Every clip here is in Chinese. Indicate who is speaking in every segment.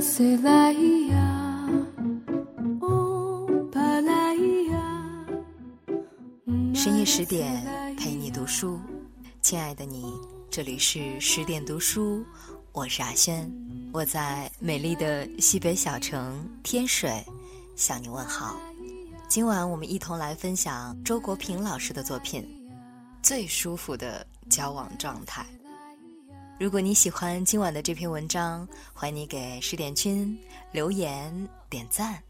Speaker 1: 深夜十点陪你读书，亲爱的你，这里是十点读书，我是阿轩，我在美丽的西北小城天水向你问好。今晚我们一同来分享周国平老师的作品《最舒服的交往状态》。如果你喜欢今晚的这篇文章，欢迎你给十点君留言点赞。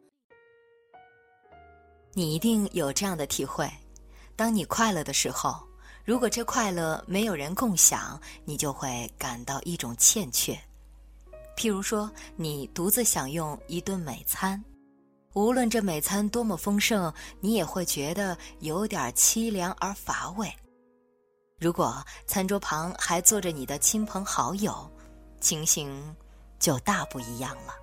Speaker 1: 你一定有这样的体会：当你快乐的时候，如果这快乐没有人共享，你就会感到一种欠缺。譬如说，你独自享用一顿美餐，无论这美餐多么丰盛，你也会觉得有点凄凉而乏味。如果餐桌旁还坐着你的亲朋好友，情形就大不一样了。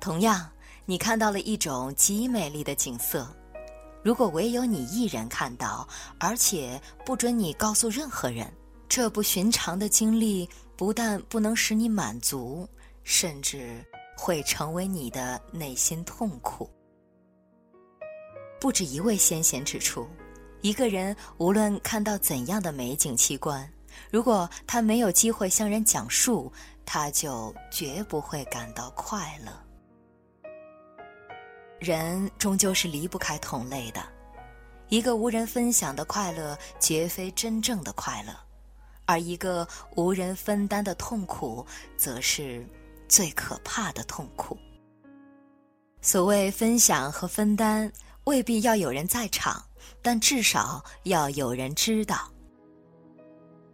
Speaker 1: 同样，你看到了一种极美丽的景色，如果唯有你一人看到，而且不准你告诉任何人，这不寻常的经历不但不能使你满足，甚至会成为你的内心痛苦。不止一位先贤指出。一个人无论看到怎样的美景奇观，如果他没有机会向人讲述，他就绝不会感到快乐。人终究是离不开同类的，一个无人分享的快乐，绝非真正的快乐，而一个无人分担的痛苦，则是最可怕的痛苦。所谓分享和分担，未必要有人在场。但至少要有人知道。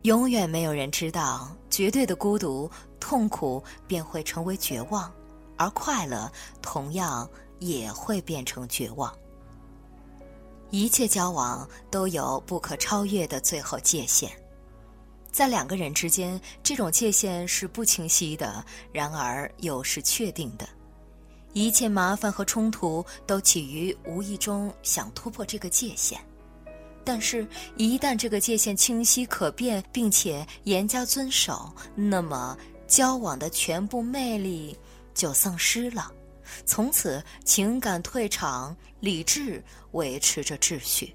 Speaker 1: 永远没有人知道，绝对的孤独、痛苦便会成为绝望，而快乐同样也会变成绝望。一切交往都有不可超越的最后界限，在两个人之间，这种界限是不清晰的，然而又是确定的。一切麻烦和冲突都起于无意中想突破这个界限，但是，一旦这个界限清晰可辨，并且严加遵守，那么交往的全部魅力就丧失了。从此，情感退场，理智维持着秩序。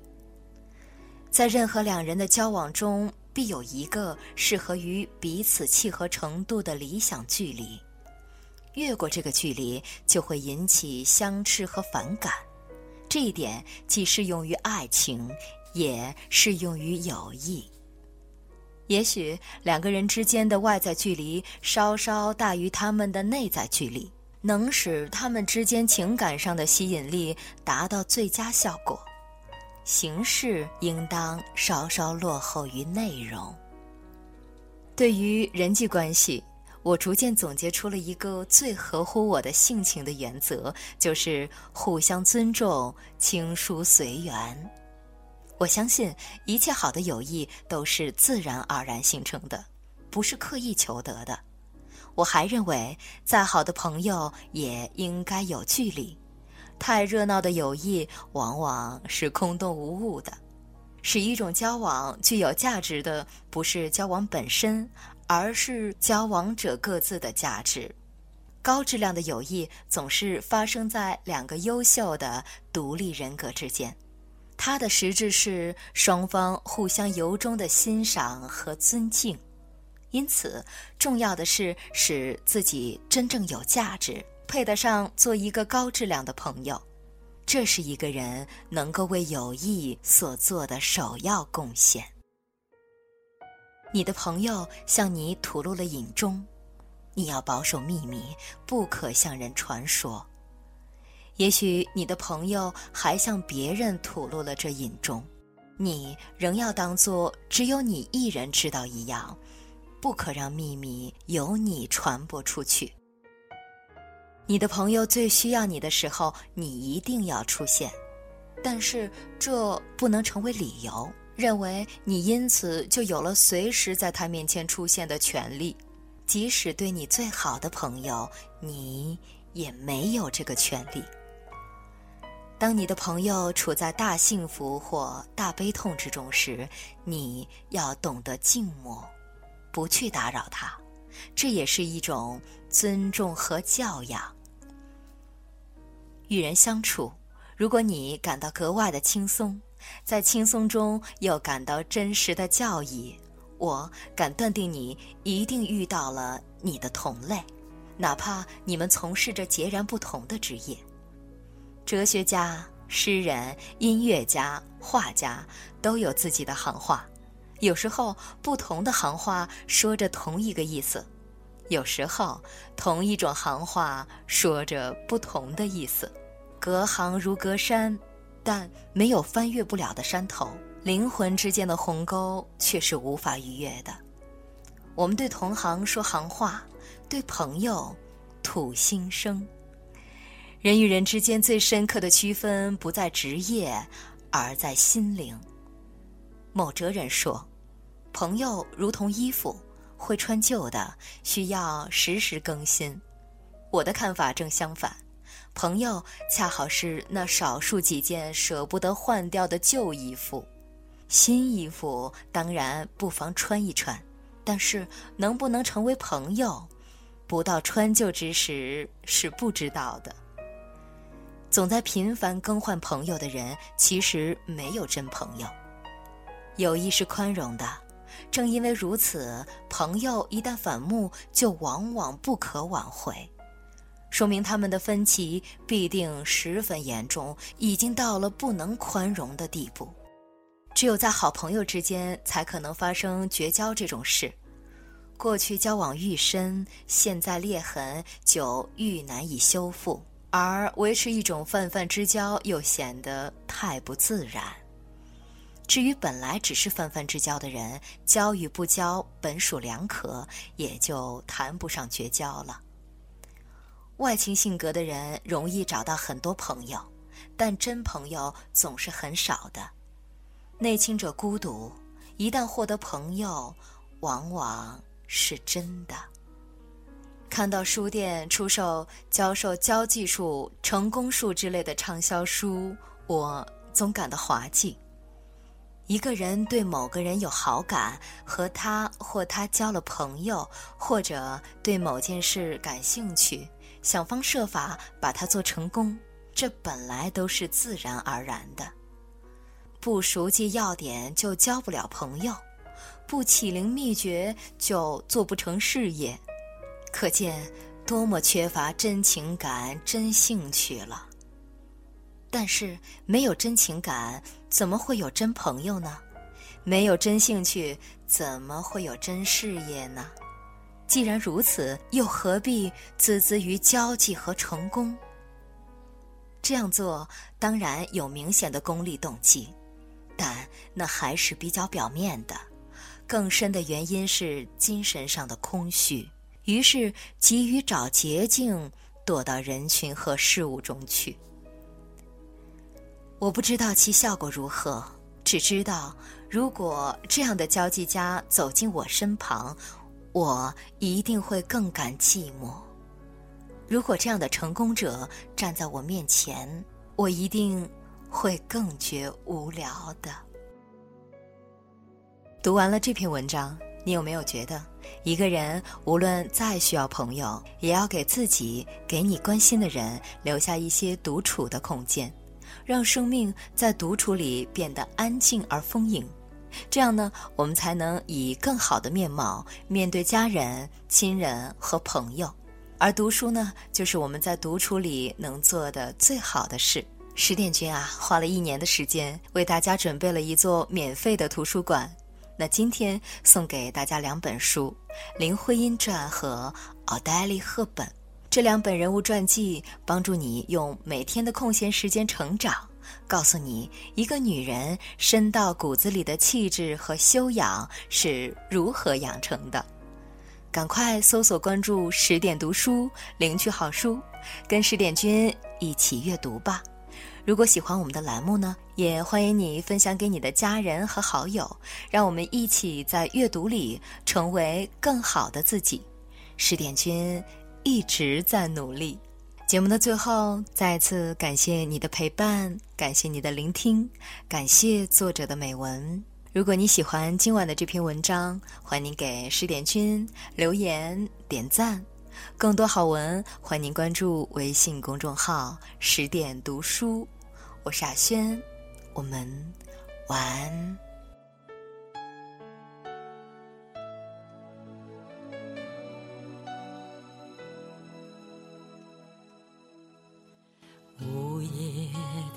Speaker 1: 在任何两人的交往中，必有一个适合于彼此契合程度的理想距离。越过这个距离，就会引起相斥和反感。这一点既适用于爱情，也适用于友谊。也许两个人之间的外在距离稍稍大于他们的内在距离，能使他们之间情感上的吸引力达到最佳效果。形式应当稍稍落后于内容。对于人际关系。我逐渐总结出了一个最合乎我的性情的原则，就是互相尊重、亲疏随缘。我相信一切好的友谊都是自然而然形成的，不是刻意求得的。我还认为，再好的朋友也应该有距离。太热闹的友谊往往是空洞无物的。使一种交往具有价值的，不是交往本身。而是交往者各自的价值。高质量的友谊总是发生在两个优秀的独立人格之间，它的实质是双方互相由衷的欣赏和尊敬。因此，重要的是使自己真正有价值，配得上做一个高质量的朋友。这是一个人能够为友谊所做的首要贡献。你的朋友向你吐露了隐衷，你要保守秘密，不可向人传说。也许你的朋友还向别人吐露了这隐衷，你仍要当作只有你一人知道一样，不可让秘密由你传播出去。你的朋友最需要你的时候，你一定要出现，但是这不能成为理由。认为你因此就有了随时在他面前出现的权利，即使对你最好的朋友，你也没有这个权利。当你的朋友处在大幸福或大悲痛之中时，你要懂得静默，不去打扰他，这也是一种尊重和教养。与人相处，如果你感到格外的轻松，在轻松中又感到真实的教义，我敢断定你一定遇到了你的同类，哪怕你们从事着截然不同的职业。哲学家、诗人、音乐家、画家都有自己的行话，有时候不同的行话说着同一个意思，有时候同一种行话说着不同的意思。隔行如隔山，但没有翻越不了的山头。灵魂之间的鸿沟却是无法逾越的。我们对同行说行话，对朋友吐心声。人与人之间最深刻的区分不在职业，而在心灵。某哲人说：“朋友如同衣服，会穿旧的，需要时时更新。”我的看法正相反。朋友恰好是那少数几件舍不得换掉的旧衣服，新衣服当然不妨穿一穿，但是能不能成为朋友，不到穿旧之时是不知道的。总在频繁更换朋友的人，其实没有真朋友。友谊是宽容的，正因为如此，朋友一旦反目，就往往不可挽回。说明他们的分歧必定十分严重，已经到了不能宽容的地步。只有在好朋友之间，才可能发生绝交这种事。过去交往愈深，现在裂痕就愈难以修复，而维持一种泛泛之交又显得太不自然。至于本来只是泛泛之交的人，交与不交本属两可，也就谈不上绝交了。外倾性格的人容易找到很多朋友，但真朋友总是很少的。内倾者孤独，一旦获得朋友，往往是真的。看到书店出售教授交际术、成功术之类的畅销书，我总感到滑稽。一个人对某个人有好感，和他或他交了朋友，或者对某件事感兴趣。想方设法把它做成功，这本来都是自然而然的。不熟记要点就交不了朋友，不启灵秘诀就做不成事业，可见多么缺乏真情感、真兴趣了。但是没有真情感，怎么会有真朋友呢？没有真兴趣，怎么会有真事业呢？既然如此，又何必孜孜于交际和成功？这样做当然有明显的功利动机，但那还是比较表面的。更深的原因是精神上的空虚，于是急于找捷径，躲到人群和事物中去。我不知道其效果如何，只知道如果这样的交际家走进我身旁。我一定会更感寂寞。如果这样的成功者站在我面前，我一定会更觉无聊的。读完了这篇文章，你有没有觉得，一个人无论再需要朋友，也要给自己、给你关心的人留下一些独处的空间，让生命在独处里变得安静而丰盈？这样呢，我们才能以更好的面貌面对家人、亲人和朋友。而读书呢，就是我们在独处里能做的最好的事。十点君啊，花了一年的时间为大家准备了一座免费的图书馆。那今天送给大家两本书，《林徽因传》和《奥黛丽·赫本》这两本人物传记，帮助你用每天的空闲时间成长。告诉你，一个女人深到骨子里的气质和修养是如何养成的。赶快搜索关注十点读书，领取好书，跟十点君一起阅读吧。如果喜欢我们的栏目呢，也欢迎你分享给你的家人和好友，让我们一起在阅读里成为更好的自己。十点君一直在努力。节目的最后，再次感谢你的陪伴，感谢你的聆听，感谢作者的美文。如果你喜欢今晚的这篇文章，欢迎您给十点君留言点赞。更多好文，欢迎您关注微信公众号“十点读书”。我是阿轩，我们晚安。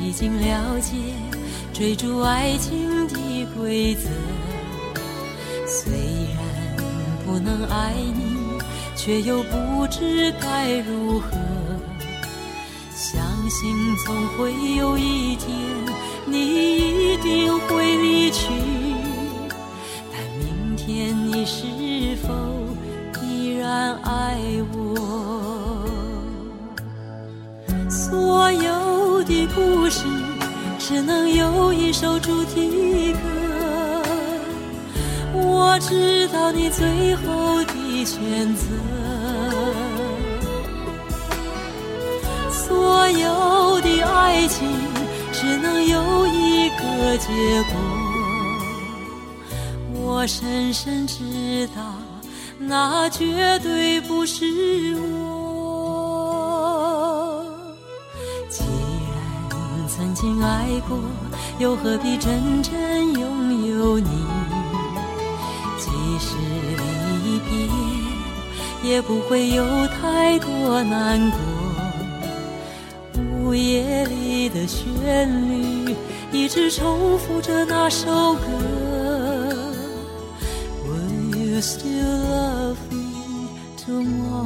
Speaker 2: 已经了解追逐爱情的规则，虽然不能爱你。却又不知该如何，相信总会有一天，爱情只能有一个结果，我深深知道，那绝对不是我。既然曾经爱过，又何必真正拥有你？即使离别，也不会有太多难过。午夜里的旋律，一直重复着那首歌。Will you still love me tomorrow?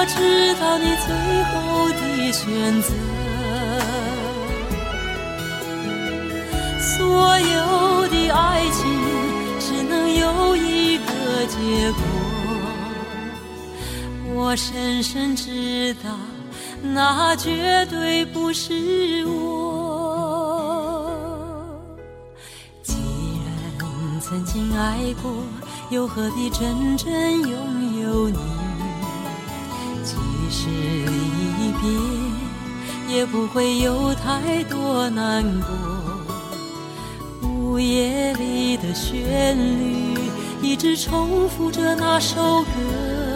Speaker 2: 我知道你最后的选择。所有的爱情只能有一个结果。我深深知道，那绝对不是我。既然曾经爱过，又何必真正拥有你？即使离别，也不会有太多难过。午夜里的旋律，一直重复着那首歌。